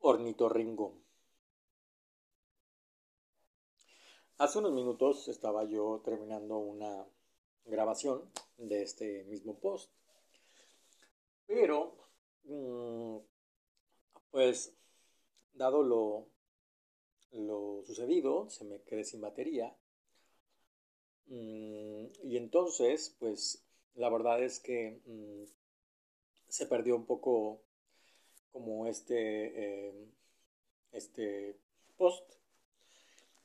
Ornitorringo. Hace unos minutos estaba yo terminando una grabación de este mismo post. Pero, mm, pues, dado lo, lo sucedido, se me quedé sin batería. Mm, y entonces, pues, la verdad es que mm, se perdió un poco como este, eh, este post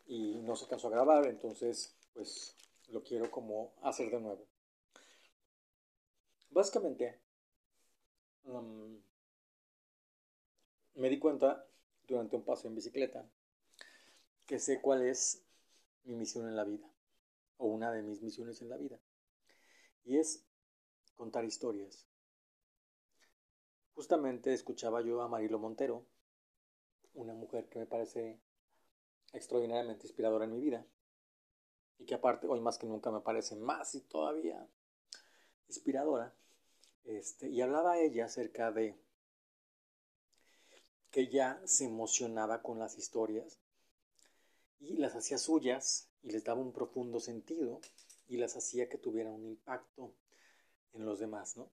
y no se cansó a grabar, entonces pues lo quiero como hacer de nuevo. Básicamente, um, me di cuenta durante un paso en bicicleta que sé cuál es mi misión en la vida, o una de mis misiones en la vida, y es contar historias. Justamente escuchaba yo a Marilo Montero, una mujer que me parece extraordinariamente inspiradora en mi vida y que aparte hoy más que nunca me parece más y todavía inspiradora. Este, y hablaba ella acerca de que ella se emocionaba con las historias y las hacía suyas y les daba un profundo sentido y las hacía que tuvieran un impacto en los demás, ¿no?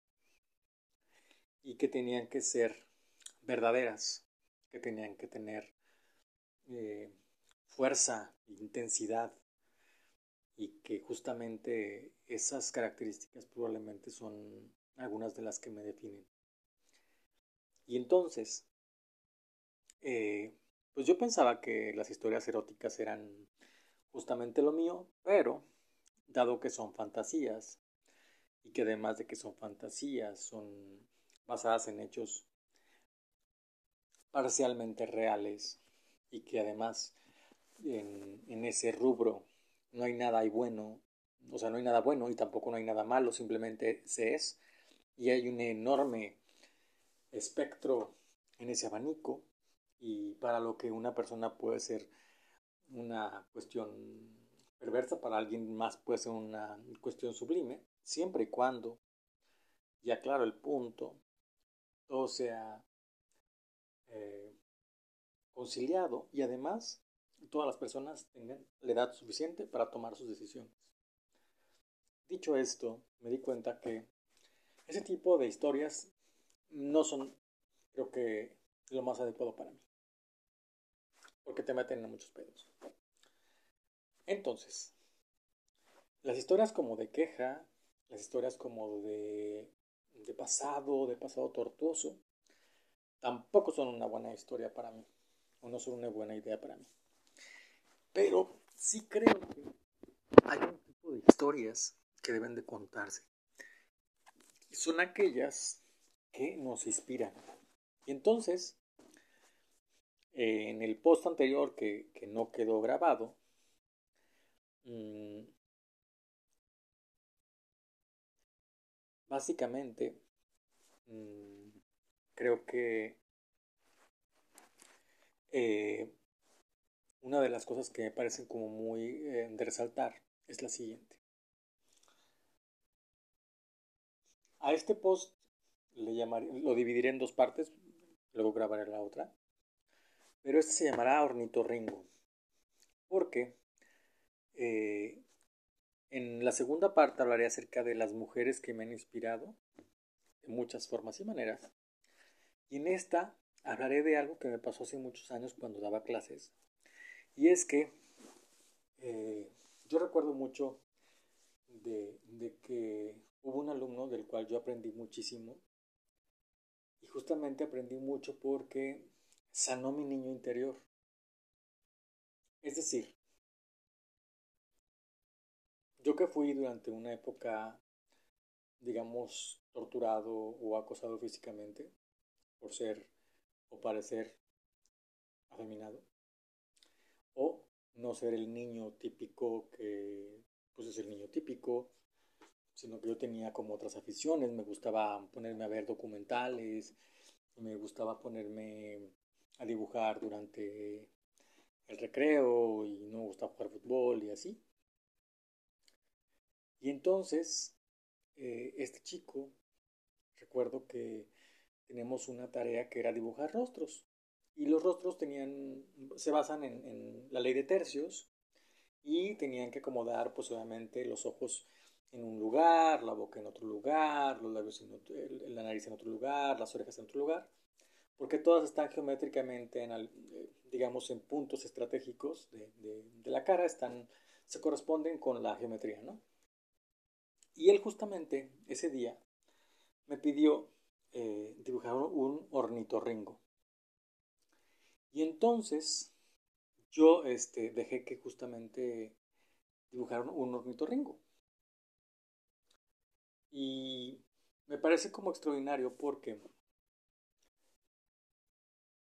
Y que tenían que ser verdaderas, que tenían que tener eh, fuerza, intensidad y que justamente esas características probablemente son algunas de las que me definen. Y entonces, eh, pues yo pensaba que las historias eróticas eran justamente lo mío, pero dado que son fantasías y que además de que son fantasías, son basadas en hechos parcialmente reales y que además en, ese rubro no hay nada bueno, o sea, no hay nada bueno y tampoco no hay nada malo, simplemente se es. Y hay un enorme espectro en ese abanico y para lo que una persona puede ser una cuestión perversa, para alguien más puede ser una cuestión sublime, siempre y cuando, ya claro el punto, todo sea eh, conciliado y además todas las personas tengan la edad suficiente para tomar sus decisiones. Dicho esto, me di cuenta que ese tipo de historias no son, creo que, lo más adecuado para mí. Porque te meten en muchos pedos. Entonces, las historias como de queja, las historias como de de pasado, de pasado tortuoso, tampoco son una buena historia para mí, o no son una buena idea para mí. Pero sí creo que hay un tipo de historias que deben de contarse. Son aquellas que nos inspiran. Y entonces, en el post anterior que, no quedó grabado, mm, Básicamente, mm, creo que eh, una de las cosas que me parecen como muy eh, de resaltar es la siguiente. A este post le llamaré, lo dividiré en dos partes, luego grabaré la otra. Pero este se llamará Ornitorringo. Porque eh, en la segunda parte hablaré acerca de las mujeres que me han inspirado de muchas formas y maneras. Y en esta hablaré de algo que me pasó hace muchos años cuando daba clases. Y es que eh, yo recuerdo mucho de que hubo un alumno del cual yo aprendí muchísimo. Y justamente aprendí mucho porque sanó mi niño interior. Es decir, yo que fui durante una época, digamos, torturado o acosado físicamente por ser o parecer afeminado, o no ser el niño típico que, pues es el niño típico, sino que yo tenía como otras aficiones, me gustaba ponerme a ver documentales, me gustaba ponerme a dibujar durante el recreo y no me gustaba jugar fútbol y así. Y entonces, eh, este chico, recuerdo que tenemos una tarea que era dibujar rostros. Y los rostros tenían, se basan en, la ley de tercios y tenían que acomodar, pues obviamente, los ojos en un lugar, la boca en otro lugar, los labios en la nariz en otro lugar, las orejas en otro lugar, porque todas están geométricamente, en, eh, digamos, en puntos estratégicos de, de la cara, están, se corresponden con la geometría, ¿no? Y él justamente ese día me pidió eh, dibujar un ornitorringo. Y entonces yo este, dejé que justamente dibujaron un ornitorringo. Y me parece como extraordinario porque,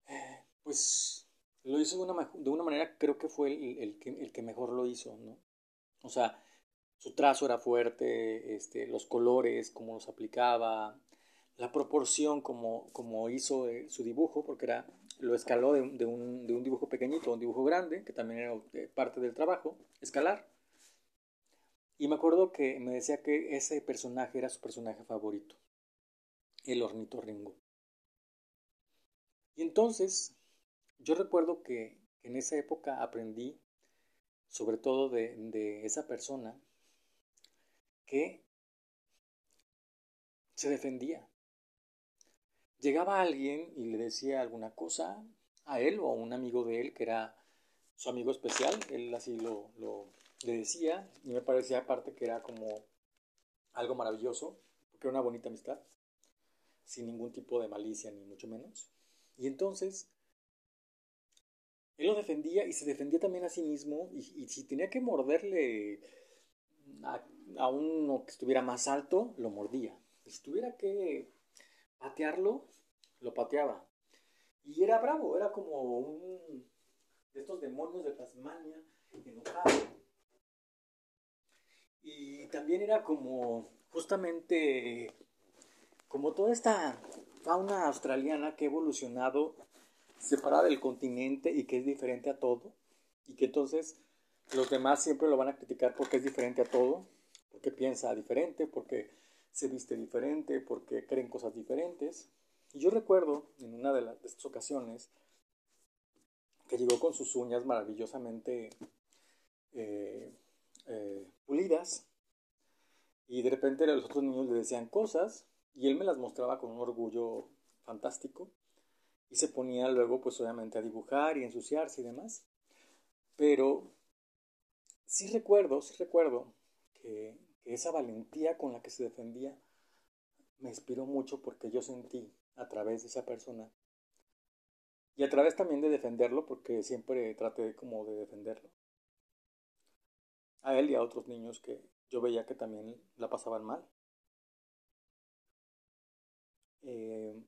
eh, pues, lo hizo de una, de una manera, creo que fue el, que, el que mejor lo hizo, ¿no? O sea, su trazo era fuerte, este, los colores, cómo los aplicaba, la proporción como, como hizo eh, su dibujo, porque era, lo escaló de, un, dibujo pequeñito a un dibujo grande, que también era eh, parte del trabajo, escalar. Y me acuerdo que me decía que ese personaje era su personaje favorito, el ornitorringo. Y entonces, yo recuerdo que en esa época aprendí, sobre todo de, de esa persona, que se defendía. Llegaba alguien y le decía alguna cosa a él o a un amigo de él que era su amigo especial, él así lo, le decía y me parecía aparte que era como algo maravilloso, porque era una bonita amistad, sin ningún tipo de malicia ni mucho menos. Y entonces él lo defendía y se defendía también a sí mismo y, y si tenía que morderle a, uno que estuviera más alto, lo mordía. Si tuviera que patearlo, lo pateaba. Y era bravo, era como un de estos demonios de Tasmania, enojado. Y también era como justamente como toda esta fauna australiana que ha evolucionado separada del continente y que es diferente a todo. Y que entonces los demás siempre lo van a criticar porque es diferente a todo, porque piensa diferente, porque se viste diferente, porque creen cosas diferentes. Y yo recuerdo en una de, las, estas ocasiones que llegó con sus uñas maravillosamente eh, eh, pulidas y de repente los otros niños le decían cosas y él me las mostraba con un orgullo fantástico y se ponía luego pues obviamente a dibujar y ensuciarse y demás. Pero sí recuerdo, sí recuerdo que, esa valentía con la que se defendía me inspiró mucho porque yo sentí a través de esa persona y a través también de defenderlo porque siempre traté como de defenderlo a él y a otros niños que yo veía que también la pasaban mal eh,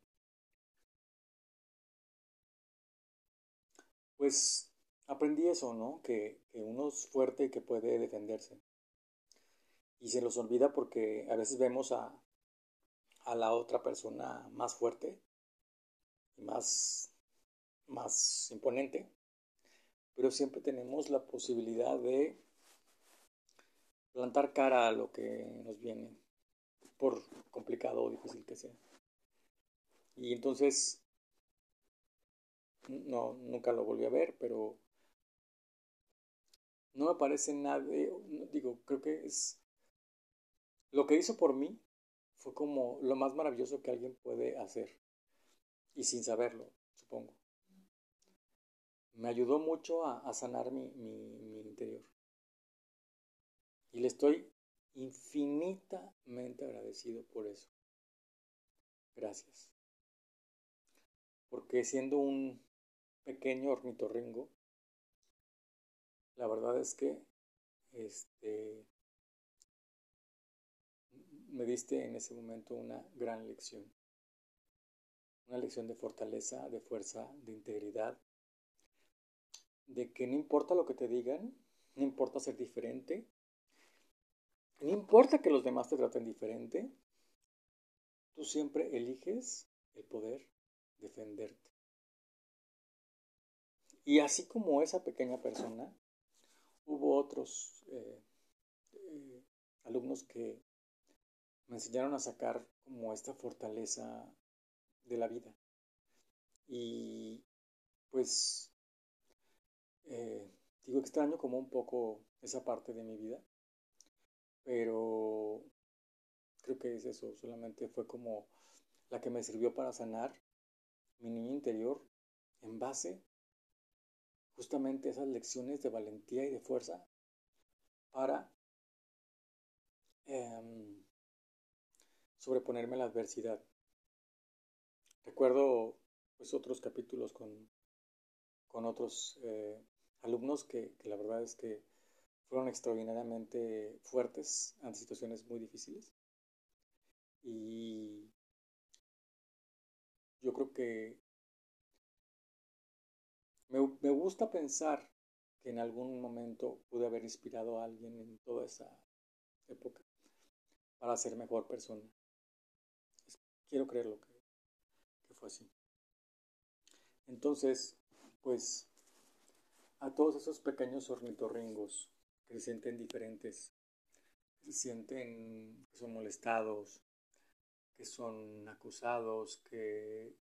pues aprendí eso, ¿no? Que, uno es fuerte y que puede defenderse. Y se los olvida porque a veces vemos a, a la otra persona más fuerte más, más imponente, pero siempre tenemos la posibilidad de plantar cara a lo que nos viene, por complicado o difícil que sea. Y entonces, no, nunca lo volví a ver, pero no me parece nada, digo, creo que es, lo que hizo por mí fue como lo más maravilloso que alguien puede hacer, y sin saberlo, supongo. Me ayudó mucho a, sanar mi, interior. Y le estoy infinitamente agradecido por eso. Gracias. Porque siendo un pequeño ornitorrinco, la verdad es que este, me diste en ese momento una gran lección. Una lección de fortaleza, de fuerza, de integridad. De que no importa lo que te digan, no importa ser diferente, no importa que los demás te traten diferente, tú siempre eliges el poder defenderte. Y así como esa pequeña persona, hubo otros eh, eh, alumnos que me enseñaron a sacar como esta fortaleza de la vida. Y pues, eh, digo, extraño como un poco esa parte de mi vida, pero creo que es eso, solamente fue como la que me sirvió para sanar mi niño interior en base justamente esas lecciones de valentía y de fuerza para em, sobreponerme a la adversidad. Recuerdo pues otros capítulos con, con otros eh, alumnos que, que la verdad es que fueron extraordinariamente fuertes ante situaciones muy difíciles. Y yo creo que me, me, gusta pensar que en algún momento pude haber inspirado a alguien en toda esa época para ser mejor persona. Quiero creerlo que, fue así. Entonces, pues, a todos esos pequeños ornitorringos que se sienten diferentes, que se sienten que son molestados, que son acusados, que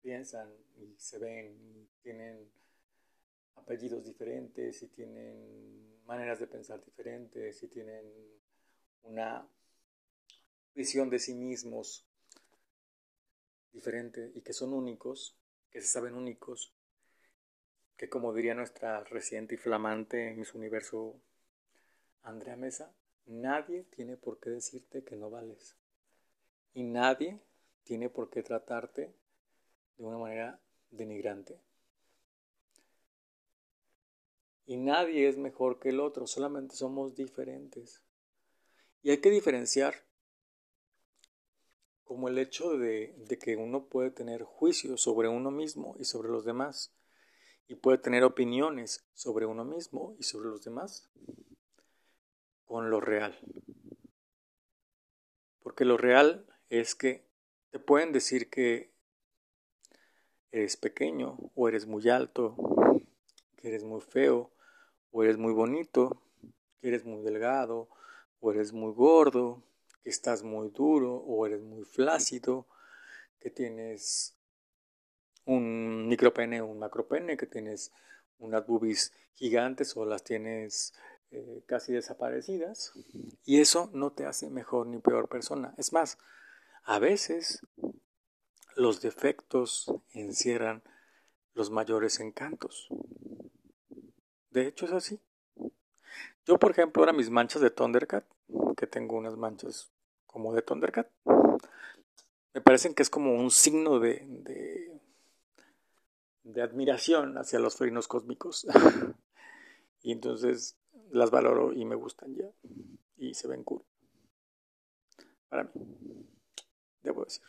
piensan y se ven y tienen apellidos diferentes y tienen maneras de pensar diferentes y tienen una visión de sí mismos diferente y que son únicos, que se saben únicos, que como diría nuestra reciente y flamante Miss Universo Andrea Mesa, nadie tiene por qué decirte que no vales. Y nadie tiene por qué tratarte de una manera denigrante. Y nadie es mejor que el otro, solamente somos diferentes. Y hay que diferenciar como el hecho de, que uno puede tener juicios sobre uno mismo y sobre los demás, y puede tener opiniones sobre uno mismo y sobre los demás, con lo real. Porque lo real es que te pueden decir que eres pequeño o eres muy alto, que eres muy feo o eres muy bonito, que eres muy delgado o eres muy gordo, que estás muy duro o eres muy flácido, que tienes un micropene o un macropene, que tienes unas boobies gigantes o las tienes eh, casi desaparecidas. Y eso no te hace mejor ni peor persona. Es más, a veces los defectos encierran los mayores encantos. De hecho es así. Yo, por ejemplo, ahora mis manchas de Thundercat, que tengo unas manchas como de Thundercat, me parecen que es como un signo de, de, admiración hacia los felinos cósmicos. y entonces las valoro y me gustan ya. Y se ven cool. Para mí debo decir.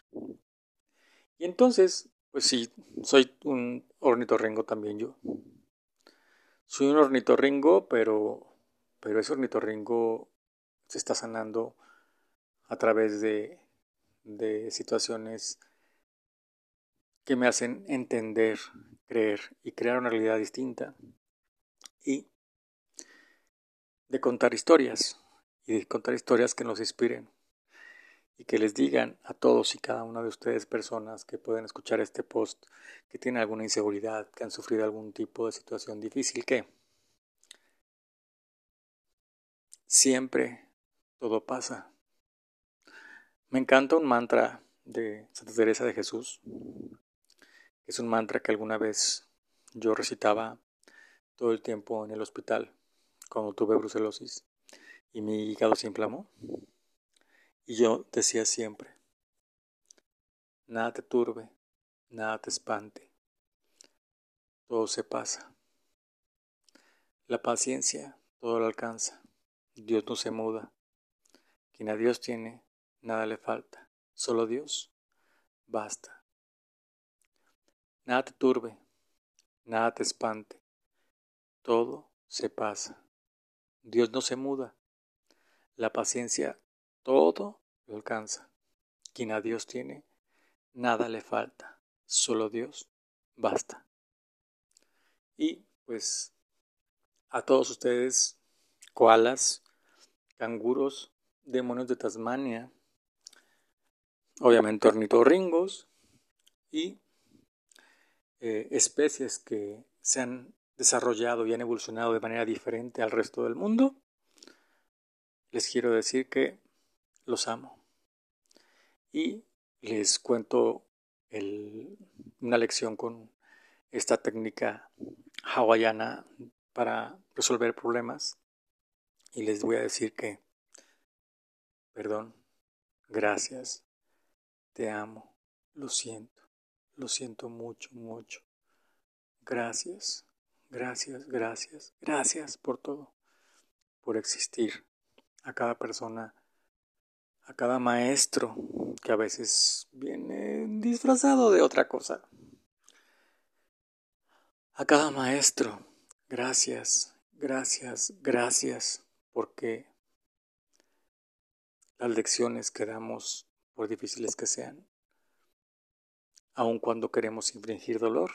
Y entonces, pues sí, soy un ornitorringo también yo. Soy un ornitorringo, pero, pero ese ornitorringo se está sanando a través de, de situaciones que me hacen entender, creer y crear una realidad distinta. Y de contar historias, y de contar historias que nos inspiren y que les digan a todos y cada una de ustedes personas que pueden escuchar este post que tienen alguna inseguridad, que han sufrido algún tipo de situación difícil, que siempre todo pasa. Me encanta un mantra de Santa Teresa de Jesús, es un mantra que alguna vez yo recitaba todo el tiempo en el hospital cuando tuve brucelosis y mi hígado se inflamó. Y yo decía siempre, nada te turbe, nada te espante, todo se pasa. La paciencia todo lo alcanza, Dios no se muda. Quien a Dios tiene, nada le falta, solo Dios basta. Nada te turbe, nada te espante, todo se pasa. Dios no se muda. La paciencia todo lo alcanza. Quien a Dios tiene, nada le falta. Solo Dios basta. Y pues a todos ustedes, koalas, canguros, demonios de Tasmania, obviamente ornitorringos y eh, especies que se han desarrollado y han evolucionado de manera diferente al resto del mundo, les quiero decir que los amo. Y les cuento una lección con esta técnica hawaiana para resolver problemas. Y les voy a decir que, perdón, gracias, te amo, lo siento, lo siento mucho, mucho. Gracias, gracias, gracias, gracias por todo, por existir. A cada persona, a cada maestro que a veces viene disfrazado de otra cosa. A cada maestro, gracias, gracias, gracias, porque las lecciones que damos, por difíciles que sean, aun cuando queremos infringir dolor,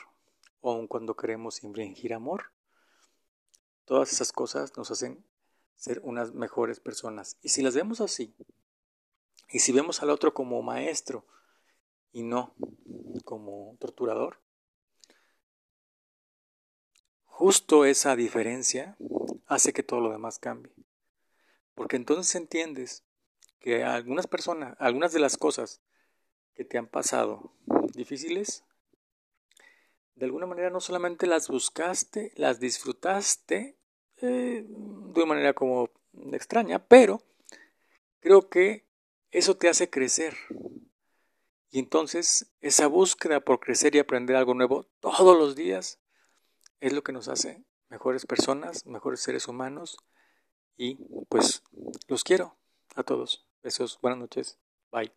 o aun cuando queremos infringir amor, todas esas cosas nos hacen ser unas mejores personas. Y si las vemos así, y si vemos al otro como maestro y no como torturador, justo esa diferencia hace que todo lo demás cambie. Porque entonces entiendes que algunas personas, algunas de las cosas que te han pasado difíciles, de alguna manera no solamente las buscaste, las disfrutaste eh, de una manera como extraña, pero creo que eso te hace crecer. Y entonces esa búsqueda por crecer y aprender algo nuevo todos los días es lo que nos hace mejores personas, mejores seres humanos y pues los quiero a todos. Besos, buenas noches, bye.